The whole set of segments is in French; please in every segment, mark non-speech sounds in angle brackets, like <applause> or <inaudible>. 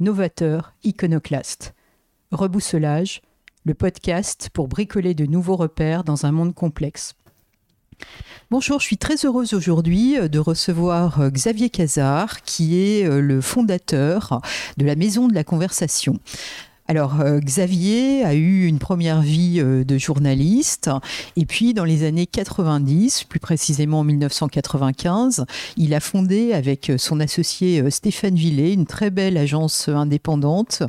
novateurs, iconoclastes. Rebousselage, le podcast pour bricoler de nouveaux repères dans un monde complexe. Bonjour, je suis très heureuse aujourd'hui euh, de recevoir euh, Xavier Cazard, qui est euh, le fondateur de la Maison de la Conversation. Alors, euh, Xavier a eu une première vie euh, de journaliste, et puis dans les années 90, plus précisément en 1995, il a fondé avec euh, son associé Stéphane Villet une très belle agence indépendante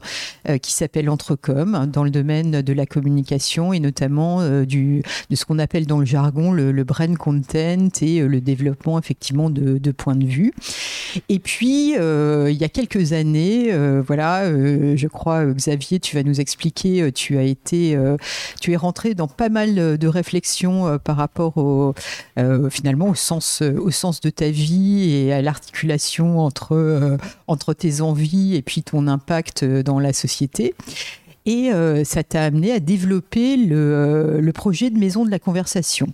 qui s'appelle Entrecom, dans le domaine de la communication et notamment de ce qu'on appelle dans le jargon le, le brand content et le développement effectivement de, de points de vue. Et puis, il y a quelques années, voilà, je crois, Xavier, tu vas nous expliquer, euh, tu as été, euh, tu es rentré dans pas mal de réflexions euh, par rapport au, finalement au sens, au sens de ta vie et à l'articulation entre, entre tes envies et puis ton impact dans la société. Et ça t'a amené à développer le, le, projet de maison de la conversation.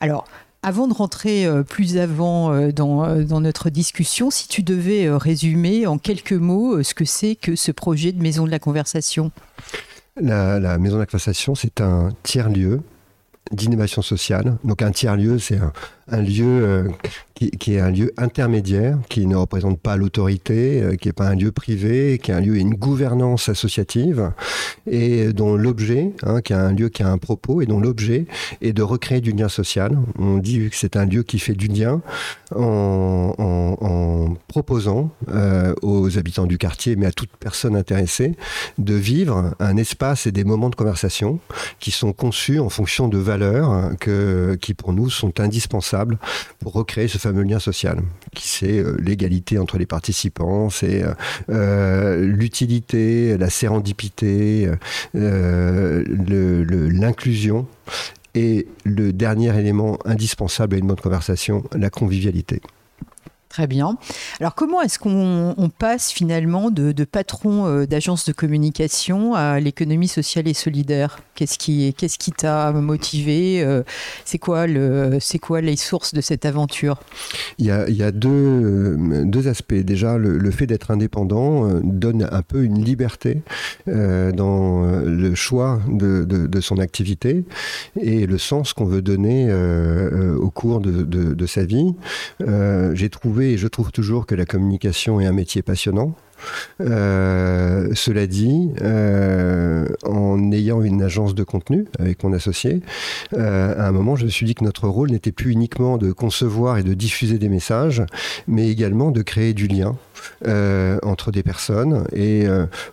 Alors, avant de rentrer plus avant dans, dans, notre discussion, si tu devais résumer en quelques mots ce que c'est que ce projet de maison de la conversation? La, la maison de la conversation, c'est un tiers-lieu d'innovation sociale. Donc un tiers-lieu, c'est un, un lieu euh, qui, est un lieu intermédiaire, qui ne représente pas l'autorité, euh, qui n'est pas un lieu privé, qui est un lieu et une gouvernance associative, et dont l'objet, hein, qui est un lieu qui a un propos, et dont l'objet est de recréer du lien social. On dit que c'est un lieu qui fait du lien en, proposant euh, aux habitants du quartier, mais à toute personne intéressée, de vivre un espace et des moments de conversation qui sont conçus en fonction de valeurs que, qui pour nous sont indispensables pour recréer ce fameux lien social, qui c'est euh, l'égalité entre les participants, c'est euh, euh, l'utilité, la sérendipité, l'inclusion. Et le dernier élément indispensable à une bonne conversation, la convivialité. Très bien. Alors comment est-ce qu'on passe finalement de, patron euh, d'agence de communication à l'économie sociale et solidaire? Qu'est-ce qui qu'est-ce qui t'a motivé euh, C'est quoi le c'est quoi les sources de cette aventure? Il y a, il y a deux, euh, deux, aspects. Déjà, le, fait d'être indépendant donne un peu une liberté dans le choix de, de, de, son activité et le sens qu'on veut donner au cours de, de sa vie. J'ai trouvé et je trouve toujours que la communication est un métier passionnant. Euh, cela dit, euh, en ayant une agence de contenu avec mon associé, euh, à un moment, je me suis dit que notre rôle n'était plus uniquement de concevoir et de diffuser des messages, mais également de créer du lien entre des personnes. Et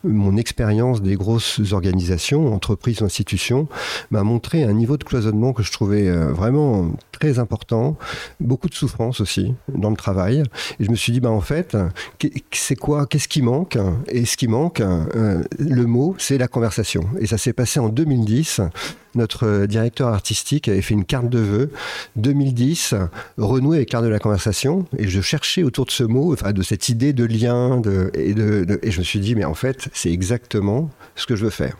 mon expérience des grosses organisations, entreprises, institutions, m'a montré un niveau de cloisonnement que je trouvais vraiment très important, beaucoup de souffrance aussi dans le travail. Et je me suis dit, bah, en fait, c'est quoi, qu'est-ce qui manque Et ce qui manque, le mot, c'est la conversation. Et ça s'est passé en 2010 notre directeur artistique avait fait une carte de vœux 2010, renouer avec l'art de la conversation. Et je cherchais autour de ce mot, enfin de cette idée de lien, de, et, de, et je me suis dit, mais en fait, c'est exactement ce que je veux faire.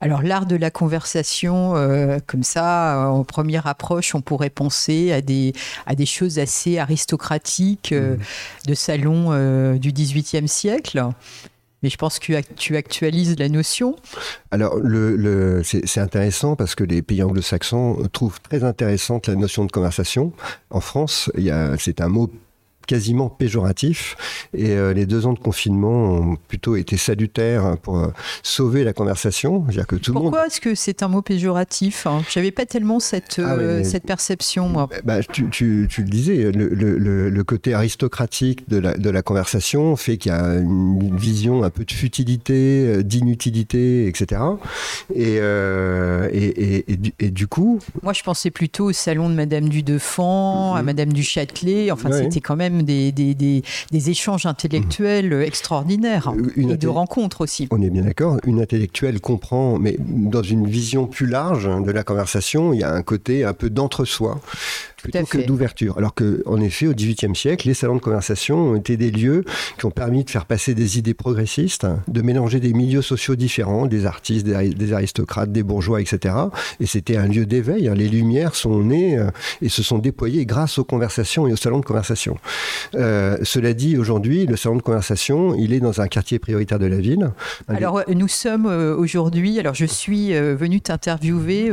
Alors l'art de la conversation, euh, comme ça, en première approche, on pourrait penser à des, à des choses assez aristocratiques euh, mmh. de salon euh, du XVIIIe siècle. Mais je pense que tu actualises la notion. Alors, le, le, c'est intéressant parce que les pays anglo-saxons trouvent très intéressante la notion de conversation. En France, c'est un mot quasiment péjoratif. Et euh, les deux ans de confinement ont plutôt été salutaires pour euh, sauver la conversation. Que tout Pourquoi est-ce que c'est un mot péjoratif hein? J'avais pas tellement cette, ah euh, cette perception, moi. Bah, tu, tu, tu, le disais, le, le, le, côté aristocratique de la, de la conversation fait qu'il y a une vision un peu de futilité, d'inutilité, etc. Et, et, et, et, du, coup... Moi, je pensais plutôt au salon de Madame du Deffand, à mm-hmm. Madame du Châtelet. Enfin, c'était quand même même des, des, des, des échanges intellectuels extraordinaires et de rencontres aussi. On est bien d'accord. Une intellectuelle comprend, mais dans une vision plus large de la conversation, il y a un côté un peu d'entre-soi plutôt que d'ouverture. Alors que, en effet, au XVIIIe siècle, les salons de conversation ont été des lieux qui ont permis de faire passer des idées progressistes, de mélanger des milieux sociaux différents, des artistes, des, aristocrates, des bourgeois, etc. Et c'était un lieu d'éveil. Hein. Les lumières sont nées euh, et se sont déployées grâce aux conversations et aux salons de conversation. Euh, cela dit, aujourd'hui, le salon de conversation, il est dans un quartier prioritaire de la ville. Alors, nous sommes euh, aujourd'hui, alors je suis venu t'interviewer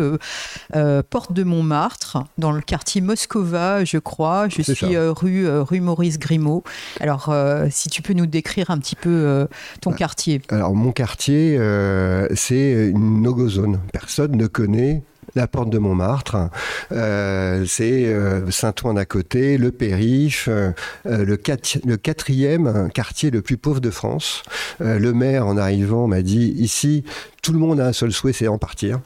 porte de Montmartre, dans le quartier Moscova, je crois. Je suis euh, rue, euh, rue Maurice Grimaud. Alors, euh, si tu peux nous décrire un petit peu ton bah, quartier. Alors, mon quartier, c'est une no-go zone. Personne ne connaît la porte de Montmartre, c'est Saint-Ouen à côté, le périph, le, le, quatrième quartier le plus pauvre de France. le maire, en arrivant, m'a dit ici, tout le monde a un seul souhait, c'est en partir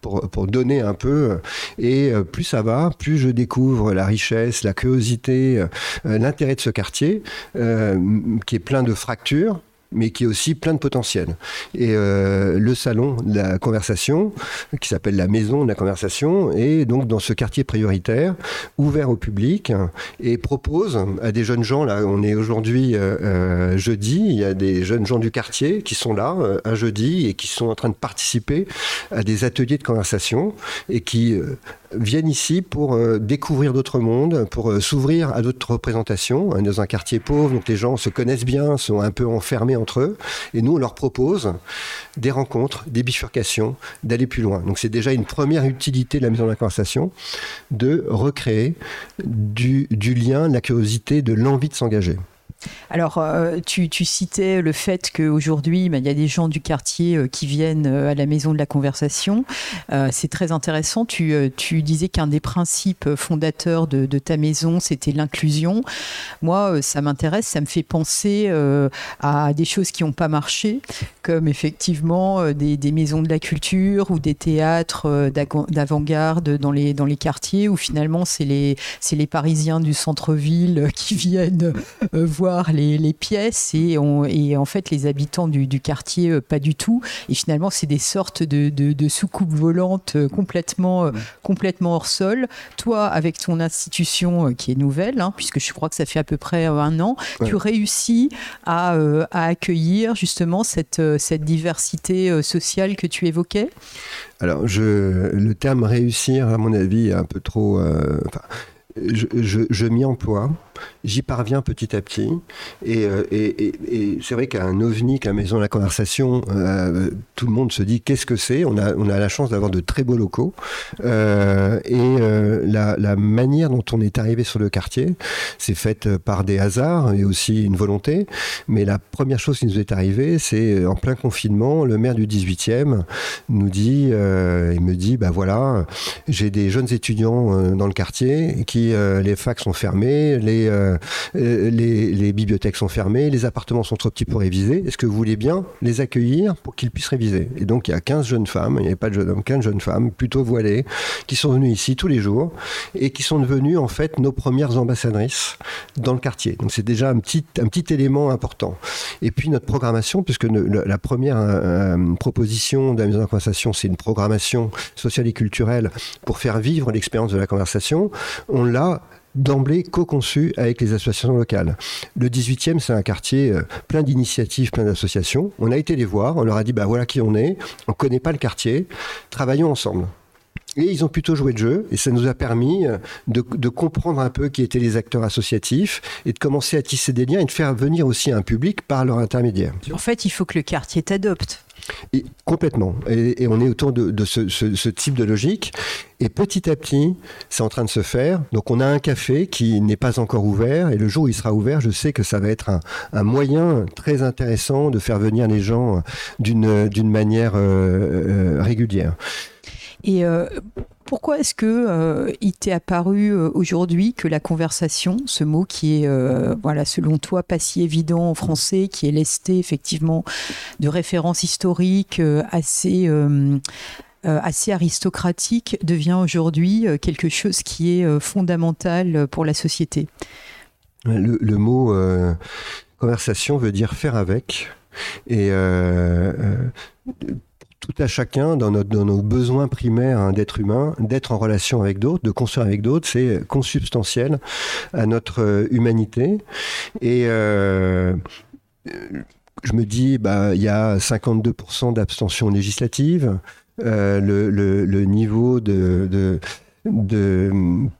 pour, donner un peu. Et euh, plus ça va, plus je découvre la richesse, la curiosité, euh, l'intérêt de ce quartier, euh, qui est plein de fractures, mais qui est aussi plein de potentiel. Et euh, le salon de la conversation, qui s'appelle la maison de la conversation, est donc dans ce quartier prioritaire, ouvert au public, et propose à des jeunes gens, là on est aujourd'hui euh, euh, jeudi, il y a des jeunes gens du quartier qui sont là un jeudi et qui sont en train de participer à des ateliers de conversation et qui viennent ici pour découvrir d'autres mondes, pour s'ouvrir à d'autres représentations. Hein, dans un quartier pauvre, donc les gens se connaissent bien, sont un peu enfermés entre eux. Et nous, on leur propose des rencontres, des bifurcations, d'aller plus loin. Donc c'est déjà une première utilité de la maison de conversation, de recréer du, du lien, de la curiosité, de l'envie de s'engager. Alors, euh, tu, citais le fait qu'aujourd'hui, ben, il y a des gens du quartier euh, qui viennent euh, à la maison de la conversation. c'est très intéressant. Tu, disais qu'un des principes fondateurs de, ta maison, c'était l'inclusion. Moi, ça m'intéresse, ça me fait penser à des choses qui n'ont pas marché, comme effectivement des, maisons de la culture ou des théâtres d'avant-garde dans les, quartiers, où finalement, c'est les Parisiens du centre-ville qui viennent voir les, pièces et, et, en fait les habitants du, quartier euh, pas du tout. Et finalement c'est des sortes de, de, soucoupes volantes euh, complètement, euh, complètement hors sol. Toi avec ton institution qui est nouvelle, hein, puisque je crois que ça fait à peu près un an, tu réussis à, à, accueillir justement cette, cette diversité sociale que tu évoquais? Alors, je, le terme réussir, à mon avis, est un peu trop. je, je, je m'y emploie j'y parviens petit à petit. Euh, et, c'est vrai qu'un ovni, qu'un maison de la conversation, euh, tout le monde se dit qu'est-ce que c'est? On a, on a la chance d'avoir de très beaux locaux. Euh, et la, manière dont on est arrivé sur le quartier, c'est faite par des hasards et aussi une volonté. Mais la première chose qui nous est arrivée, c'est en plein confinement, le maire du 18e nous dit, il me dit, bah voilà, j'ai des jeunes étudiants dans le quartier qui, les facs sont fermés, les euh, euh, les, bibliothèques sont fermées, les appartements sont trop petits pour réviser. Est-ce que vous voulez bien les accueillir pour qu'ils puissent réviser? Et donc il y a 15 jeunes femmes, il n'y avait pas de jeunes hommes, 15 jeunes femmes, plutôt voilées, qui sont venues ici tous les jours et qui sont devenues en fait nos premières ambassadrices dans le quartier. Donc c'est déjà un petit, un petit élément important. Et puis notre programmation, puisque la première euh, proposition de la mise en conversation, c'est une programmation sociale et culturelle pour faire vivre l'expérience de la conversation, on l'a d'emblée co-conçu avec les associations locales. Le 18e, c'est un quartier euh, plein d'initiatives, plein d'associations. On a été les voir, on leur a dit, bah voilà qui on est, on ne connaît pas le quartier, travaillons ensemble. Et ils ont plutôt joué le jeu, et ça nous a permis euh, de, de, comprendre un peu qui étaient les acteurs associatifs, et de commencer à tisser des liens et de faire venir aussi un public par leur intermédiaire. En fait, il faut que le quartier t'adopte. Complètement. Et, on est autour de, ce, type de logique. Et petit à petit, c'est en train de se faire. Donc on a un café qui n'est pas encore ouvert. Et le jour où il sera ouvert, je sais que ça va être un, moyen très intéressant de faire venir les gens d'une manière euh, euh, régulière. Et euh, pourquoi est-ce que euh, il t'est apparu euh, aujourd'hui que la conversation, ce mot qui est, euh, voilà, selon toi, pas si évident en français, qui est lesté effectivement de références historiques assez assez aristocratique devient aujourd'hui quelque chose qui est fondamental pour la société? Le, mot conversation veut dire faire avec. Et tout à chacun, dans, notre, dans nos besoins primaires d'être humain, d'être en relation avec d'autres, de construire avec d'autres, c'est consubstantiel à notre humanité. Et je me dis, bah, il y a 52% d'abstention législative. Euh, le, niveau de, de,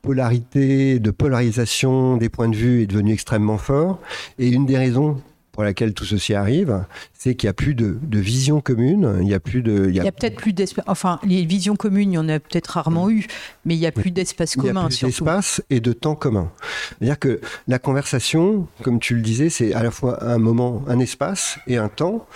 polarité, de polarisation des points de vue est devenu extrêmement fort. Et une des raisons pour laquelle tout ceci arrive, c'est qu'il n'y a plus de, vision commune, il n'y a plus de... Il y a, peut-être plus d'espace, enfin les visions communes, il y en a peut-être rarement eu, mais il n'y a plus d'espace commun. Il y a plus d'espace et de temps commun. C'est-à-dire que la conversation, comme tu le disais, c'est à la fois un moment, un espace et un temps,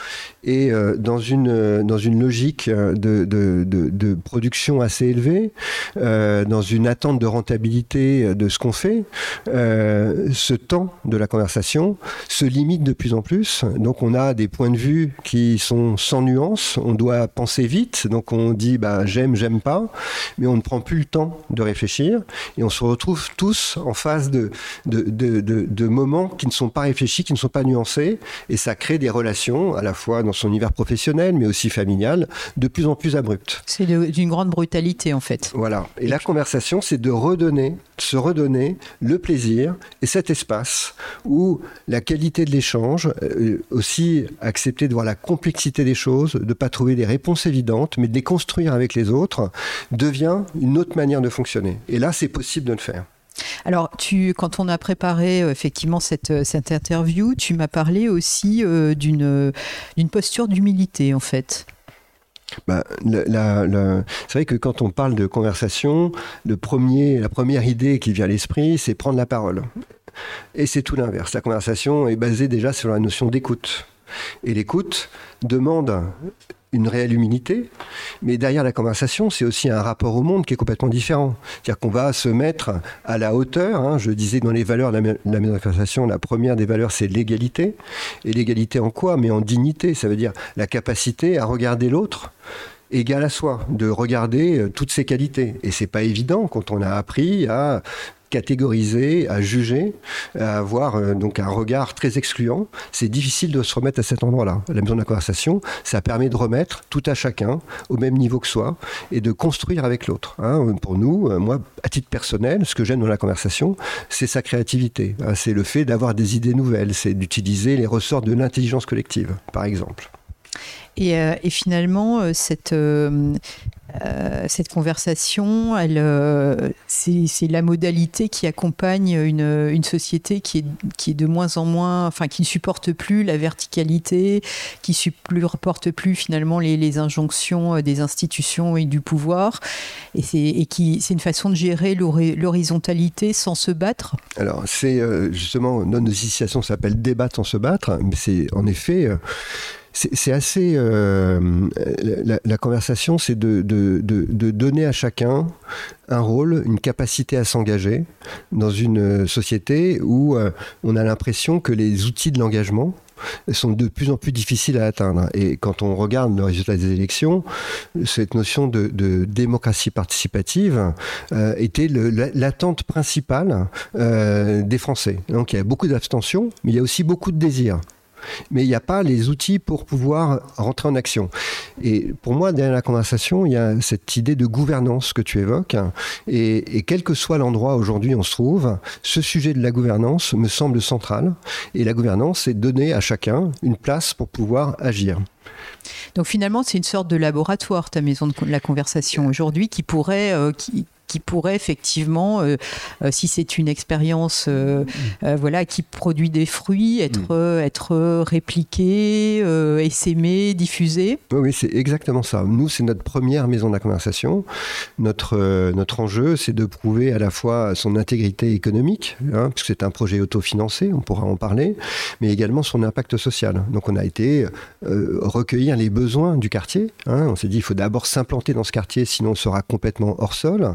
et euh, dans, une, dans une logique de, de, de, production assez élevée, euh, dans une attente de rentabilité de ce qu'on fait, euh, ce temps de la conversation se limite de plus en plus. Donc on a des points de vue qui sont sans nuance, on doit penser vite, donc on dit bah, j'aime, j'aime pas, mais on ne prend plus le temps de réfléchir et on se retrouve tous en face de, de, de, de, moments qui ne sont pas réfléchis, qui ne sont pas nuancés et ça crée des relations à la fois dans son univers professionnel mais aussi familial de plus en plus abruptes. C'est d'une grande brutalité en fait. Voilà. Et, la conversation, c'est de redonner, se redonner le plaisir et cet espace où la qualité de l'échange, euh, aussi accepter de voir la complexité des choses, de ne pas trouver des réponses évidentes, mais de les construire avec les autres, devient une autre manière de fonctionner. Et là, c'est possible de le faire. Alors, tu, quand on a préparé euh, effectivement cette, euh, cette interview, tu m'as parlé aussi euh, d'une posture d'humilité, en fait. Bah, c'est vrai que quand on parle de conversation, le premier, la première idée qui vient à l'esprit, c'est prendre la parole. Et c'est tout l'inverse. La conversation est basée déjà sur la notion d'écoute. Et l'écoute demande une réelle humilité, mais derrière la conversation, c'est aussi un rapport au monde qui est complètement différent. C'est-à-dire qu'on va se mettre à la hauteur. Hein. Je disais dans les valeurs de la, la conversation, la première des valeurs, c'est l'égalité. Et l'égalité en quoi? Mais en dignité. Ça veut dire la capacité à regarder l'autre égal à soi, de regarder euh, toutes ses qualités. Et c'est pas évident quand on a appris à catégoriser, à juger, à avoir euh, donc un regard très excluant. C'est difficile de se remettre à cet endroit-là. La maison de la conversation, ça permet de remettre tout à chacun au même niveau que soi et de construire avec l'autre. Hein. Pour nous, euh, moi, à titre personnel, ce que j'aime dans la conversation, c'est sa créativité. Hein. C'est le fait d'avoir des idées nouvelles, c'est d'utiliser les ressorts de l'intelligence collective, par exemple. Et, euh, et, finalement, cette, euh, cette conversation, elle, euh, c'est la modalité qui accompagne une, une, société qui est, qui est de moins en moins, enfin qui ne supporte plus la verticalité, qui ne supporte plus finalement les, injonctions des institutions et du pouvoir, et c'est une façon de gérer l'horizontalité sans se battre. Alors c'est euh, justement notre initiation s'appelle débattre sans se battre, mais c'est en effet c'est assez. Euh, la, conversation, c'est de, donner à chacun un rôle, une capacité à s'engager dans une société où euh, on a l'impression que les outils de l'engagement sont de plus en plus difficiles à atteindre. Et quand on regarde le résultat des élections, cette notion de, démocratie participative euh, était l'attente principale des Français. Donc il y a beaucoup d'abstention, mais il y a aussi beaucoup de désir mais il n'y a pas les outils pour pouvoir rentrer en action. Et pour moi, derrière la conversation, il y a cette idée de gouvernance que tu évoques. Et, quel que soit l'endroit aujourd'hui on se trouve, ce sujet de la gouvernance me semble central. Et la gouvernance, c'est donner à chacun une place pour pouvoir agir. Donc finalement, c'est une sorte de laboratoire, ta maison de la conversation aujourd'hui, qui pourrait, euh, qui pourrait effectivement, euh, euh, si c'est une expérience euh, voilà, qui produit des fruits, être, mm. être répliquée, essaimée, diffusée. Oui, oui c'est exactement ça. Nous, c'est notre première maison de la conversation. Notre, notre enjeu, c'est de prouver à la fois son intégrité économique, hein, puisque c'est un projet autofinancé, on pourra en parler, mais également son impact social. Donc on a été recueillir les besoins du quartier. Hein. On s'est dit, il faut d'abord s'implanter dans ce quartier, sinon on sera complètement hors sol.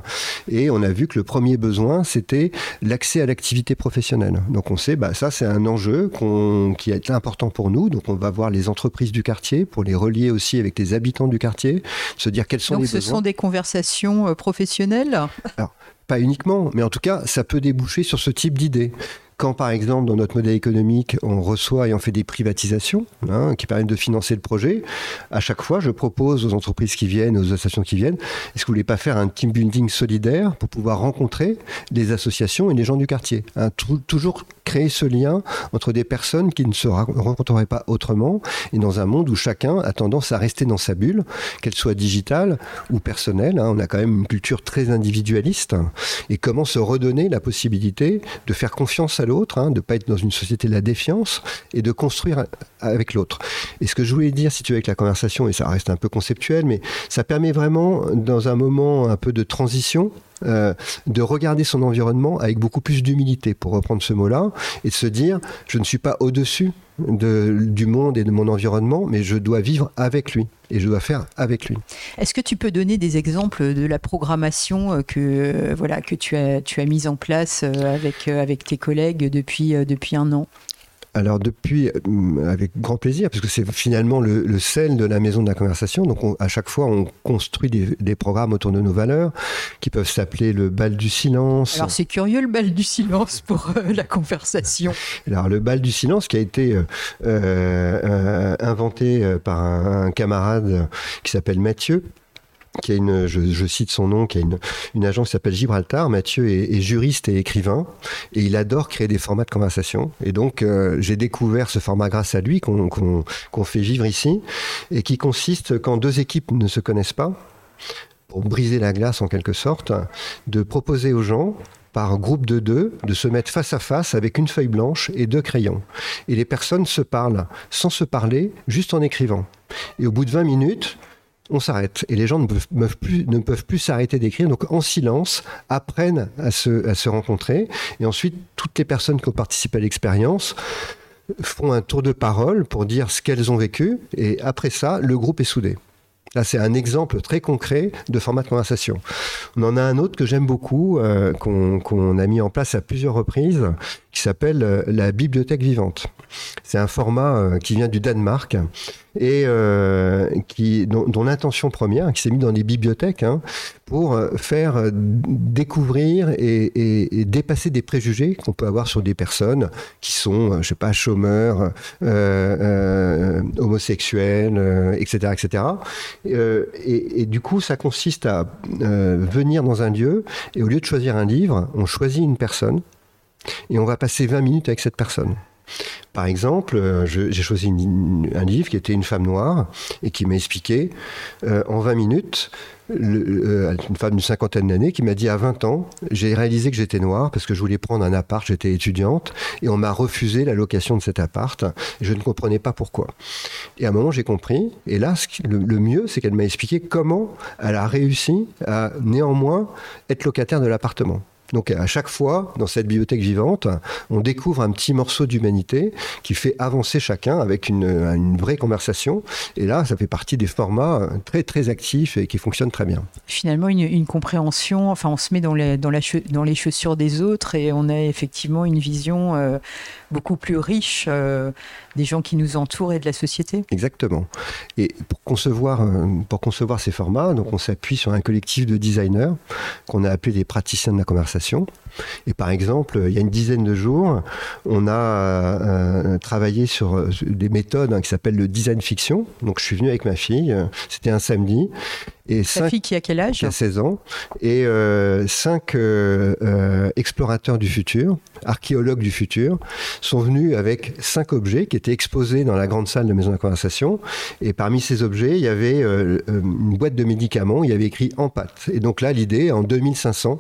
Et on a vu que le premier besoin, c'était l'accès à l'activité professionnelle. Donc on sait, bah, ça c'est un enjeu qui est important pour nous. Donc on va voir les entreprises du quartier pour les relier aussi avec les habitants du quartier, se dire quels sont les besoins. Donc ce sont des conversations euh, professionnelles? Alors, pas uniquement, mais en tout cas, ça peut déboucher sur ce type d'idées Quand par exemple dans notre modèle économique, on reçoit et on fait des privatisations hein, qui permettent de financer le projet, à chaque fois je propose aux entreprises qui viennent, aux associations qui viennent, est-ce que vous voulez pas faire un team building solidaire pour pouvoir rencontrer les associations et les gens du quartier hein, Toujours créer ce lien entre des personnes qui ne se rencontreraient pas autrement et dans un monde où chacun a tendance à rester dans sa bulle, qu'elle soit digitale ou personnelle. Hein. on a quand même une culture très individualiste et comment se redonner la possibilité de faire confiance à hein, de ne pas être dans une société de la défiance et de construire avec l'autre. Et ce que je voulais dire, si tu veux, avec la conversation, et ça reste un peu conceptuel, mais ça permet vraiment, dans un moment un peu de transition, euh, de regarder son environnement avec beaucoup plus d'humilité, pour reprendre ce mot-là, et de se dire, je ne suis pas au-dessus du monde et de mon environnement, mais je dois vivre avec lui et je dois faire avec lui. Est-ce que tu peux donner des exemples de la programmation euh, que, euh, voilà, que tu as, tu as mise en place avec, avec tes collègues depuis, depuis un an? Alors depuis, euh, avec grand plaisir, parce que c'est finalement le, sel de la maison de la conversation. Donc à chaque fois, on construit des, programmes autour de nos valeurs qui peuvent s'appeler le bal du silence. Alors c'est curieux le bal du silence pour euh, la conversation. Alors le bal du silence qui a été euh, inventé par un camarade qui s'appelle Mathieu qui a une, je, cite son nom, qui a une, une agence qui s'appelle Gibraltar. Mathieu est, juriste et écrivain et il adore créer des formats de conversation. Et donc euh, j'ai découvert ce format grâce à lui qu'on fait vivre ici et qui consiste quand deux équipes ne se connaissent pas pour briser la glace en quelque sorte, de proposer aux gens par groupe de deux, de se mettre face à face avec une feuille blanche et deux crayons. Et les personnes se parlent sans se parler, juste en écrivant. Et au bout de 20 minutes, on s'arrête. Et les gens ne peuvent, plus, ne peuvent plus s'arrêter d'écrire. Donc, en silence, apprennent à se, à se rencontrer. Et ensuite, toutes les personnes qui ont participé à l'expérience font un tour de parole pour dire ce qu'elles ont vécu. Et après ça, le groupe est soudé. Là, c'est un exemple très concret de format de conversation. On en a un autre que j'aime beaucoup, euh, qu'on a mis en place à plusieurs reprises, qui s'appelle euh, la bibliothèque vivante. C'est un format euh, qui vient du Danemark et qui, dont, l'intention première, qui s'est mis dans les bibliothèques hein, pour faire découvrir et, dépasser des préjugés qu'on peut avoir sur des personnes qui sont, je sais pas, chômeurs, homosexuels, etc., etc. Et, et, du coup, ça consiste à venir dans un lieu et au lieu de choisir un livre, on choisit une personne et on va passer 20 minutes avec cette personne. Par exemple, euh, j'ai choisi un livre qui était Une femme noire et qui m'a expliqué euh, en 20 minutes, euh, une femme d'une cinquantaine d'années qui m'a dit à 20 ans, j'ai réalisé que j'étais noire parce que je voulais prendre un appart, j'étais étudiante et on m'a refusé la location de cet appart je ne comprenais pas pourquoi. Et à un moment j'ai compris et là le mieux c'est qu'elle m'a expliqué comment elle a réussi à néanmoins être locataire de l'appartement. Donc à chaque fois, dans cette bibliothèque vivante, on découvre un petit morceau d'humanité qui fait avancer chacun avec une, vraie conversation. Et là, ça fait partie des formats très très actifs et qui fonctionnent très bien. Finalement, une, compréhension, enfin on se met dans les, dans les chaussures des autres et on a effectivement une vision euh, beaucoup plus riche euh, des gens qui nous entourent et de la société. Exactement. Et pour concevoir, euh, pour concevoir ces formats, donc on s'appuie sur un collectif de designers qu'on a appelé des praticiens de la conversation. Et par exemple, il y a une dizaine de jours, on a euh, travaillé sur des méthodes hein, qui s'appellent le design fiction. Donc je suis venu avec ma fille, c'était un samedi, et Ta fille qui a quel âge Qui a 16 ans. Et euh, cinq euh, euh, explorateurs du futur, archéologues du futur, sont venus avec cinq objets qui étaient exposés dans la grande salle de Maison de la Conversation. Et parmi ces objets, il y avait une boîte de médicaments, il y avait écrit en pâte. Et donc là, l'idée, en 2500,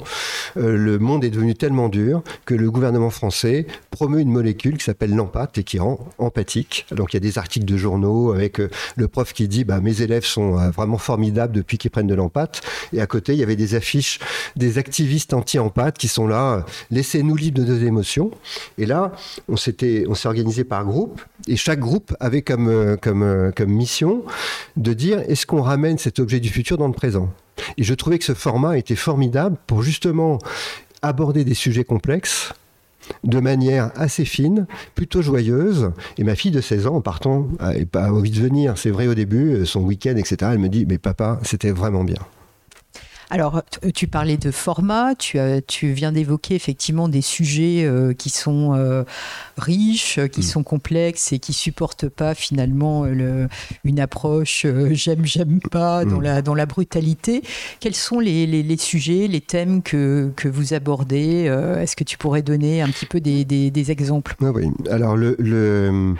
le monde est devenu tellement dur que le gouvernement français promeut une molécule qui s'appelle l'empate et qui rend empathique. Donc il y a des articles de journaux avec le prof qui dit bah, Mes élèves sont vraiment formidables depuis qui prennent de l'empate. Et à côté, il y avait des affiches des activistes anti-empate qui sont là, laissez-nous libres de nos émotions. Et là, on s'était, on s'est organisé par groupe, et chaque groupe avait comme, euh, comme, euh, comme mission de dire est-ce qu'on ramène cet objet du futur dans le présent? Et je trouvais que ce format était formidable pour justement aborder des sujets complexes de manière assez fine, plutôt joyeuse. Et ma fille de 16 ans, en partant, n'a pas envie de venir. C'est vrai au début, son week-end, etc. Elle me dit, mais papa, c'était vraiment bien. Alors, tu parlais de format, tu, tu viens d'évoquer effectivement des sujets euh, qui sont euh, riches, qui mm. sont complexes et qui supportent pas finalement le, une approche euh, j'aime, j'aime pas dans, mm. la, dans la brutalité. Quels sont les, les, sujets, les thèmes que, que vous abordez Est-ce que tu pourrais donner un petit peu des, des, exemples? Ah Oui, alors le, le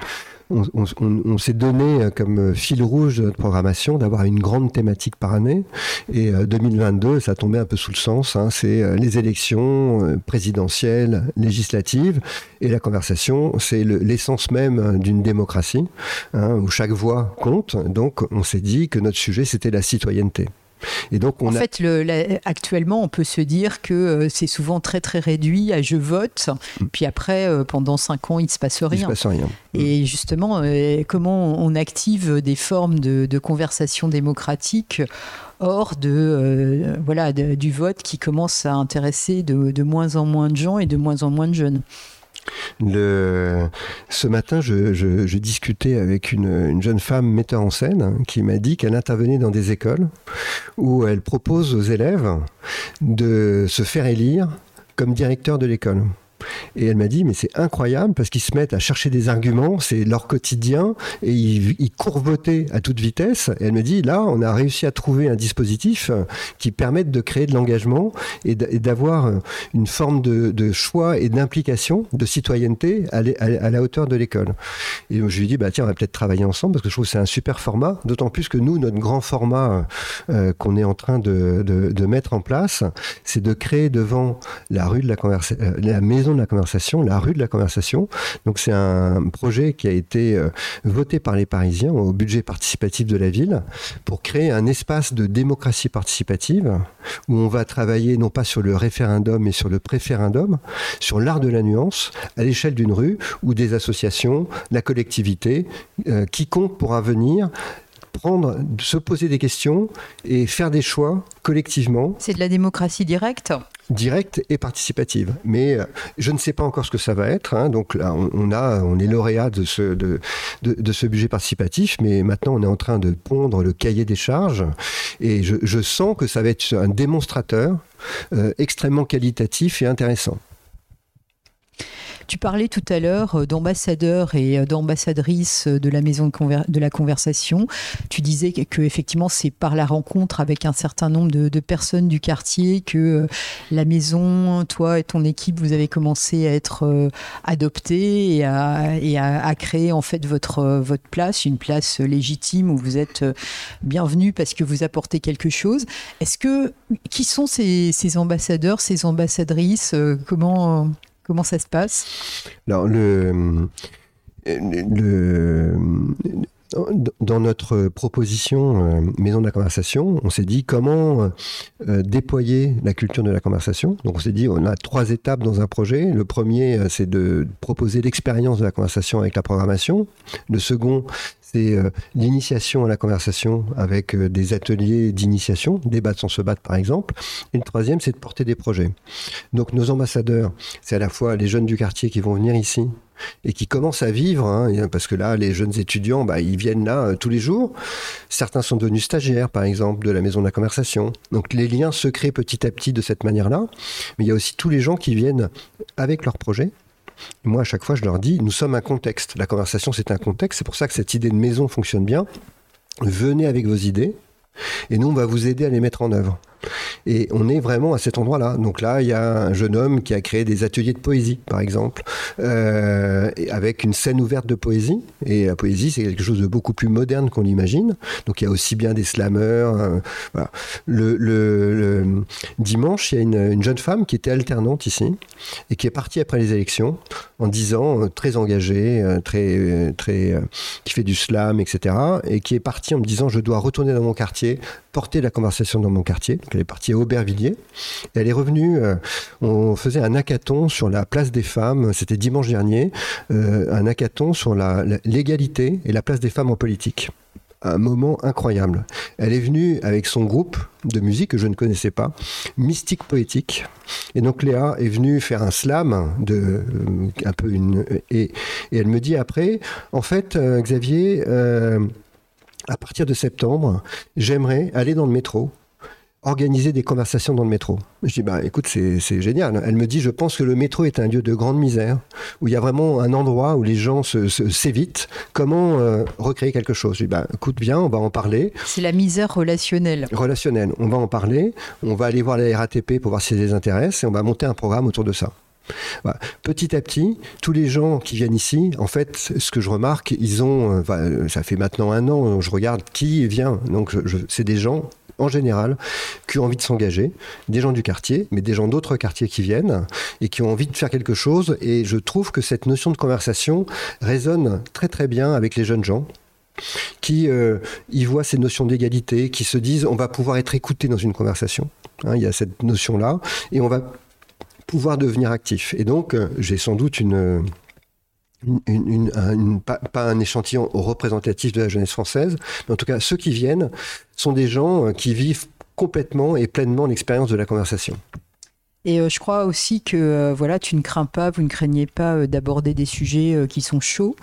on, s'est donné euh, comme euh, fil rouge de notre programmation d'avoir une grande thématique par année. Et 2022, euh, ça tombait un peu sous le sens. Hein. c'est les élections présidentielles, législatives. Et la conversation, c'est l'essence même d'une démocratie, hein, où chaque voix compte. Donc, on s'est dit que notre sujet, c'était la citoyenneté. Et donc on en fait, le, actuellement, on peut se dire que euh, c'est souvent très très réduit à je vote, mm. puis après, euh, pendant cinq ans, il ne se passe rien. Il se passe rien. Et justement, euh, comment on active des formes de, conversation démocratique hors de, voilà, du vote qui commence à intéresser de moins en moins de gens et de moins en moins de jeunes? Ce matin, je, discutais avec une, jeune femme metteur en scène qui m'a dit qu'elle intervenait dans des écoles où elle propose aux élèves de se faire élire comme directeur de l'école. Et elle m'a dit, mais c'est incroyable parce qu'ils se mettent à chercher des arguments, c'est leur quotidien, et ils, ils voter à toute vitesse. Et elle me dit, là, on a réussi à trouver un dispositif qui permette de créer de l'engagement et d'avoir une forme de, choix et d'implication, de citoyenneté à, la hauteur de l'école. Et je lui ai dit, bah, tiens, on va peut-être travailler ensemble parce que je trouve que c'est un super format, d'autant plus que nous, notre grand format euh, qu'on est en train de, mettre en place, c'est de créer devant la rue de la, euh, la maison de la conversation, la rue de la conversation. Donc c'est un projet qui a été euh, voté par les Parisiens au budget participatif de la ville pour créer un espace de démocratie participative où on va travailler non pas sur le référendum mais sur le préférendum, sur l'art de la nuance à l'échelle d'une rue où des associations, la collectivité, euh, quiconque pourra venir prendre, se poser des questions et faire des choix collectivement. C'est de la démocratie directe? Directe et participative. Mais euh, je ne sais pas encore ce que ça va être. Hein. donc là, on, a, on est lauréat de ce, de, de, ce budget participatif, mais maintenant on est en train de pondre le cahier des charges. Et je, sens que ça va être un démonstrateur euh, extrêmement qualitatif et intéressant. Tu parlais tout à l'heure euh, d'ambassadeurs et euh, d'ambassadrices euh, de la maison de, la conversation. Tu disais que, effectivement c'est par la rencontre avec un certain nombre de, personnes du quartier que la maison, toi et ton équipe, vous avez commencé à être adoptés et à, créer en fait votre, votre place, une place légitime où vous êtes bienvenue parce que vous apportez quelque chose. Est-ce que qui sont ces, ces ambassadeurs, ces ambassadrices Comment Comment ça se passe? Alors, le, le, dans notre proposition euh, Maison de la conversation, on s'est dit comment euh, déployer la culture de la conversation. Donc on s'est dit on a trois étapes dans un projet. Le premier, euh, c'est de proposer l'expérience de la conversation avec la programmation. Le second, c'est euh, l'initiation à la conversation avec euh, des ateliers d'initiation, débattre sans se battre par exemple. Et le troisième, c'est de porter des projets. Donc nos ambassadeurs, c'est à la fois les jeunes du quartier qui vont venir ici et qui commencent à vivre, hein, parce que là, les jeunes étudiants, bah, ils viennent là euh, tous les jours. Certains sont devenus stagiaires, par exemple, de la maison de la conversation. Donc les liens se créent petit à petit de cette manière-là. Mais il y a aussi tous les gens qui viennent avec leurs projets moi, à chaque fois, je leur dis, nous sommes un contexte. La conversation, c'est un contexte. C'est pour ça que cette idée de maison fonctionne bien. Venez avec vos idées et nous, on va vous aider à les mettre en œuvre. Et on est vraiment à cet endroit-là. Donc là, il y a un jeune homme qui a créé des ateliers de poésie, par exemple, euh, avec une scène ouverte de poésie. Et la poésie, c'est quelque chose de beaucoup plus moderne qu'on l'imagine. Donc il y a aussi bien des slammers. Euh, le, dimanche, il y a une, jeune femme qui était alternante ici et qui est partie après les élections en disant, euh, très engagée, très, très, qui fait du slam, etc. Et qui est partie en me disant, je dois retourner dans mon quartier, porter la conversation dans mon quartier elle est partie à Aubervilliers. elle est revenue, euh, on faisait un hackathon sur la place des femmes, c'était dimanche dernier, euh, un hackathon sur la, l'égalité et la place des femmes en politique un moment incroyable. Elle est venue avec son groupe de musique que je ne connaissais pas, Mystique Poétique. Et donc Léa est venue faire un slam de euh, un peu une et, elle me dit après, en fait, Xavier, à partir de septembre, j'aimerais aller dans le métro organiser des conversations dans le métro. Je dis, bah, écoute, c'est génial. Elle me dit, je pense que le métro est un lieu de grande misère, où il y a vraiment un endroit où les gens s'évitent. Comment euh, recréer quelque chose? Je dis, bah, écoute bien, on va en parler. C'est la misère relationnelle. Relationnelle. On va en parler, on va aller voir la RATP pour voir si ça les intéresse, et on va monter un programme autour de ça. Petit à petit, tous les gens qui viennent ici, en fait, ce que je remarque, ils ont, euh, ça fait maintenant un an, je regarde qui vient. Donc, c'est des gens en général, qui ont envie de s'engager, des gens du quartier, mais des gens d'autres quartiers qui viennent et qui ont envie de faire quelque chose. Et je trouve que cette notion de conversation résonne très très bien avec les jeunes gens qui euh, y voient ces notions d'égalité, qui se disent on va pouvoir être écouté dans une conversation. Hein, il y a cette notion-là, et on va pouvoir devenir actif. Et donc, euh, j'ai sans doute une une, pas, un échantillon représentatif de la jeunesse française, mais en tout cas, ceux qui viennent sont des gens euh, qui vivent complètement et pleinement l'expérience de la conversation. Et euh, je crois aussi que euh, voilà, tu ne crains pas, vous ne craignez pas d'aborder des sujets qui sont chauds.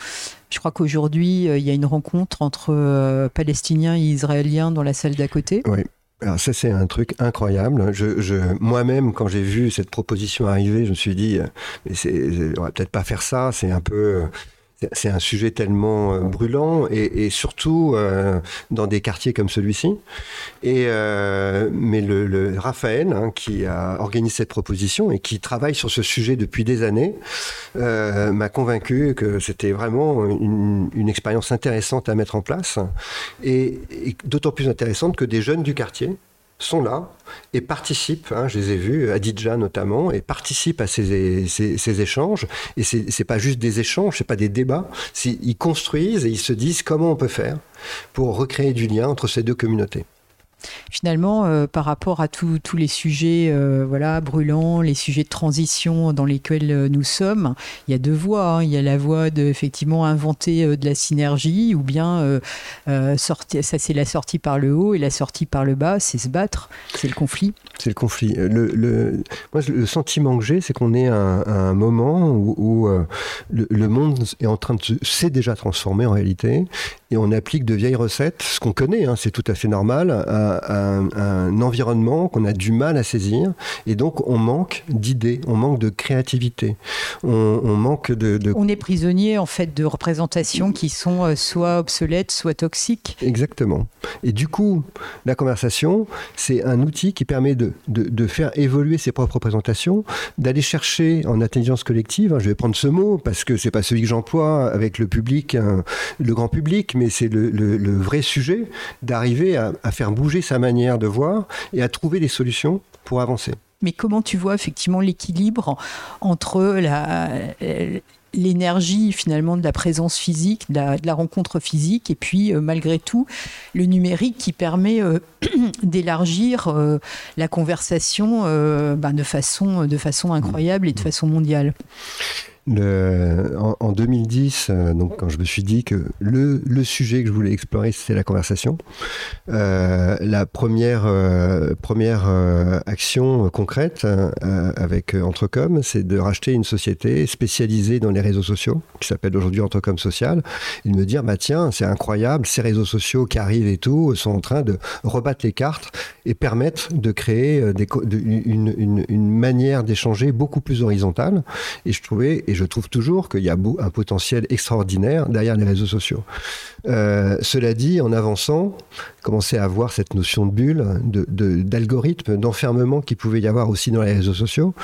Je crois qu'aujourd'hui, il y a une rencontre entre Palestiniens et Israéliens dans la salle d'à côté. Oui. Alors ça c'est un truc incroyable. Je, moi-même quand j'ai vu cette proposition arriver, je me suis dit, euh, mais c'est, on va peut-être pas faire ça. C'est un peu, c'est un sujet tellement euh, brûlant et, surtout euh, dans des quartiers comme celui-ci. Euh, mais le, Raphaël, hein, qui a organisé cette proposition et qui travaille sur ce sujet depuis des années, m'a convaincu que c'était vraiment une, expérience intéressante à mettre en place et d'autant plus intéressante que des jeunes du quartier sont là et participent, hein, je les ai vus, Adidja notamment, et participent à ces, échanges. Et c'est n'est pas juste des échanges, c'est pas des débats, ils construisent et ils se disent comment on peut faire pour recréer du lien entre ces deux communautés. Finalement, euh, par rapport à tous les sujets euh, voilà, brûlants, les sujets de transition dans lesquels euh, nous sommes, il y a deux voies. Hein. Il y a la voie de inventer de la synergie, ou bien ça c'est la sortie par le haut et la sortie par le bas, c'est se battre, c'est le conflit. C'est le conflit. Le, moi, le sentiment que j'ai, c'est qu'on est à un, moment où, le, monde est en train de s'est déjà transformé en réalité, et on applique de vieilles recettes, ce qu'on connaît, hein, c'est tout à fait normal, un, environnement qu'on a du mal à saisir, et donc on manque d'idées, on manque de créativité, on, manque de, On est prisonnier en fait de représentations qui sont euh, soit obsolètes, soit toxiques. Exactement. Et du coup, la conversation, c'est un outil qui permet de, de, faire évoluer ses propres représentations, d'aller chercher en intelligence collective, hein, je vais prendre ce mot parce que c'est pas celui que j'emploie avec le public, hein, le grand public, mais c'est le, vrai sujet d'arriver à, faire bouger sa manière de voir et à trouver des solutions pour avancer. Mais comment tu vois effectivement l'équilibre entre la, l'énergie finalement de la présence physique, de la, rencontre physique, et puis euh, malgré tout le numérique qui permet euh, <clears throat> d'élargir euh, la conversation ben, de, façon, de façon incroyable et de façon mondiale? En, 2010, euh, donc quand je me suis dit que le, sujet que je voulais explorer, c'était la conversation, euh, la première, euh, première action concrète avec Entrecom, c'est de racheter une société spécialisée dans les réseaux sociaux, qui s'appelle aujourd'hui Entrecom Social, et de me dire, bah tiens, c'est incroyable, ces réseaux sociaux qui arrivent et tout, sont en train de rebattre les cartes et permettre de créer une, manière d'échanger beaucoup plus horizontale. Et je trouvais, je trouve toujours qu'il y a un potentiel extraordinaire derrière les réseaux sociaux. Euh, cela dit, en avançant, commencer à avoir cette notion de bulle, d'algorithme, de, d'enfermement qui pouvait y avoir aussi dans les réseaux sociaux,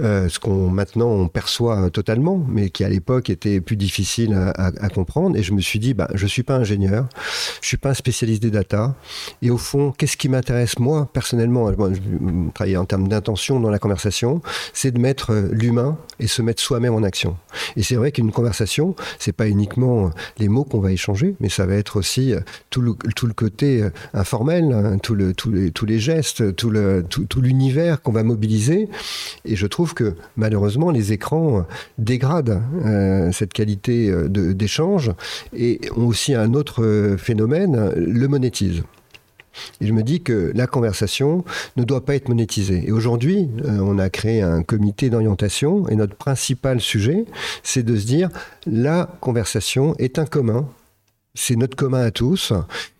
euh, ce qu'on maintenant on perçoit totalement, mais qui à l'époque était plus difficile à, comprendre. Et je me suis dit, bah, je suis pas ingénieur, je suis pas un spécialiste des data, et au fond, qu'est-ce qui m'intéresse moi personnellement, je travaille en termes d'intention dans la conversation, c'est de mettre l'humain et se mettre soi-même en action. Et c'est vrai qu'une conversation, c'est pas uniquement les mots qu'on va échanger, mais ça va être aussi tout le, tout le côté euh, informel, hein, tout le, tous les gestes, tout l'univers qu'on va mobiliser. Et je trouve que malheureusement, les écrans dégradent euh, cette qualité euh, d'échange et ont aussi un autre phénomène, le monétise. Et je me dis que la conversation ne doit pas être monétisée. Et aujourd'hui, on a créé un comité d'orientation et notre principal sujet, c'est de se dire la conversation est un commun c'est notre commun à tous.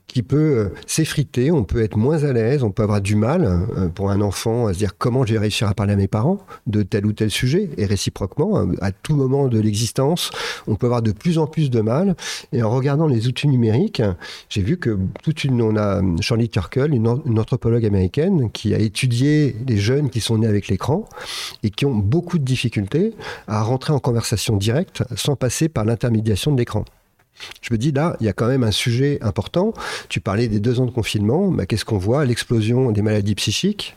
Qui peut euh, s'effriter, on peut être moins à l'aise, on peut avoir du mal euh, pour un enfant à se dire comment je vais réussir à parler à mes parents de tel ou tel sujet, et réciproquement, hein, à tout moment de l'existence, on peut avoir de plus en plus de mal. Et en regardant les outils numériques, j'ai vu que toute une, on a Shirley Turkle, une, une anthropologue américaine, qui a étudié les jeunes qui sont nés avec l'écran et qui ont beaucoup de difficultés à rentrer en conversation directe sans passer par l'intermédiation de l'écran. Je me dis là, il y a quand même un sujet important. Tu parlais des deux ans de confinement. Bah, Qu'est-ce qu'on voit? L'explosion des maladies psychiques.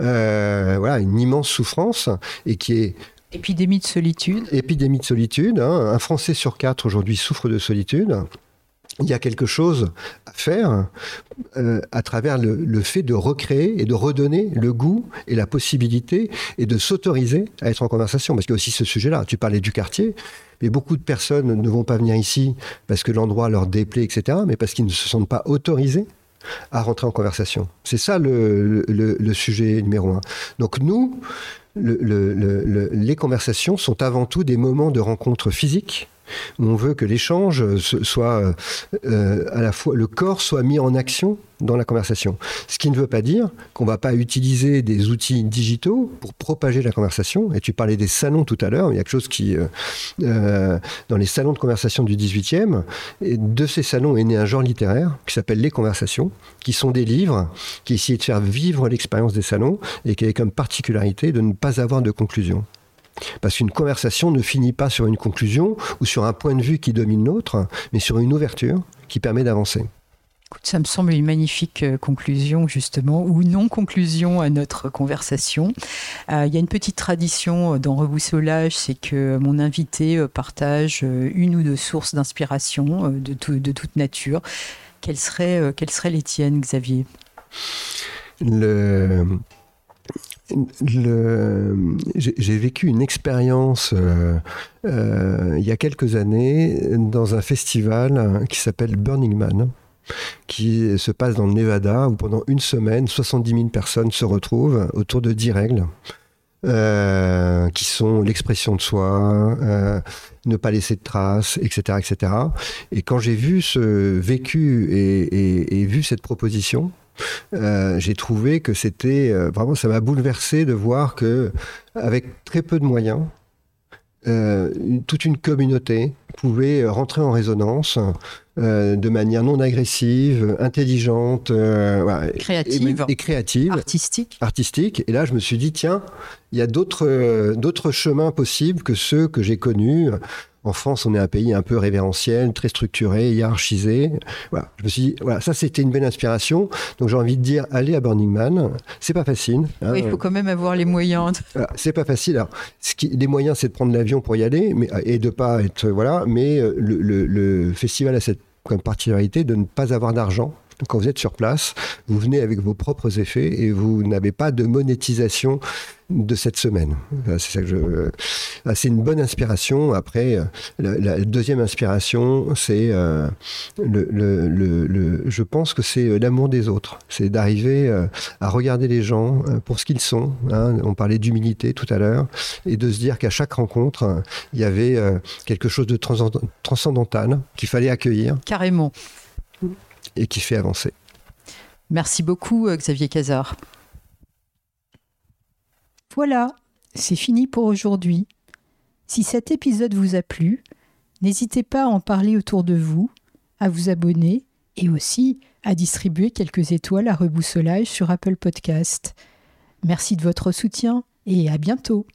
Euh, voilà, une immense souffrance et qui est Épidémie de solitude. Épidémie de solitude. Hein. Un Français sur quatre aujourd'hui souffre de solitude. Il y a quelque chose à faire euh, à travers le, fait de recréer et de redonner le goût et la possibilité et de s'autoriser à être en conversation. Parce qu'il y a aussi ce sujet-là. Tu parlais du quartier. Mais beaucoup de personnes ne vont pas venir ici parce que l'endroit leur déplaît, etc., mais parce qu'ils ne se sentent pas autorisés à rentrer en conversation. C'est ça le, le, sujet numéro un. Donc nous, les conversations sont avant tout des moments de rencontre physique on veut que l'échange soit euh, à la fois le corps soit mis en action dans la conversation. Ce qui ne veut pas dire qu'on ne va pas utiliser des outils digitaux pour propager la conversation. Et tu parlais des salons tout à l'heure. Il y a quelque chose qui, euh, euh, dans les salons de conversation du 18e, et de ces salons est né un genre littéraire qui s'appelle Les Conversations, qui sont des livres qui essayaient de faire vivre l'expérience des salons et qui avaient comme particularité de ne pas avoir de conclusion. Parce qu'une conversation ne finit pas sur une conclusion ou sur un point de vue qui domine l'autre, mais sur une ouverture qui permet d'avancer. Ça me semble une magnifique euh, conclusion, justement, ou non-conclusion à notre conversation. Euh, il y a une petite tradition euh, dans Reboussolage, c'est que mon invité partage une ou deux sources d'inspiration de, tout, de, toute nature. Quelles seraient, quelles seraient les tiennes, Xavier? Le j'ai vécu une expérience euh, euh, il y a quelques années dans un festival qui s'appelle Burning Man qui se passe dans le Nevada où pendant une semaine 70 000 personnes se retrouvent autour de 10 règles euh, qui sont l'expression de soi, ne pas laisser de traces, etc. etc. Et quand j'ai vu ce vécu et vu cette proposition, euh, j'ai trouvé que c'était euh, vraiment, ça m'a bouleversé de voir que avec très peu de moyens, euh, toute une communauté pouvait rentrer en résonance euh, de manière non agressive, intelligente, euh, voilà, créative, et, et, créative, artistique. artistique. Et là, je me suis dit, tiens, il y a d'autres d'autres chemins possibles que ceux que j'ai connus. En France, on est un pays un peu révérentiel, très structuré, hiérarchisé. Voilà. Je me suis dit, voilà, ça c'était une belle inspiration. Donc j'ai envie de dire, allez à Burning Man. C'est pas facile. Hein. Oui, il faut quand même avoir les moyens. Voilà, c'est pas facile. Alors, ce qui, les moyens, c'est de prendre l'avion pour y aller, mais et de pas être voilà. Mais le, le, le festival a cette comme particularité de ne pas avoir d'argent quand vous êtes sur place, vous venez avec vos propres effets et vous n'avez pas de monétisation de cette semaine. Ah, c'est une bonne inspiration. Après, la, la deuxième inspiration, c'est euh, le, le, le, Je pense que c'est l'amour des autres. C'est d'arriver euh, à regarder les gens euh, pour ce qu'ils sont. Hein. On parlait d'humilité tout à l'heure et de se dire qu'à chaque rencontre, il y avait quelque chose de transcendantal qu'il fallait accueillir. Carrément et qui fait avancer. Merci beaucoup, Xavier Cazard. Voilà, c'est fini pour aujourd'hui. Si cet épisode vous a plu, n'hésitez pas à en parler autour de vous, à vous abonner et aussi à distribuer quelques étoiles à reboussolage sur Apple Podcast. Merci de votre soutien et à bientôt.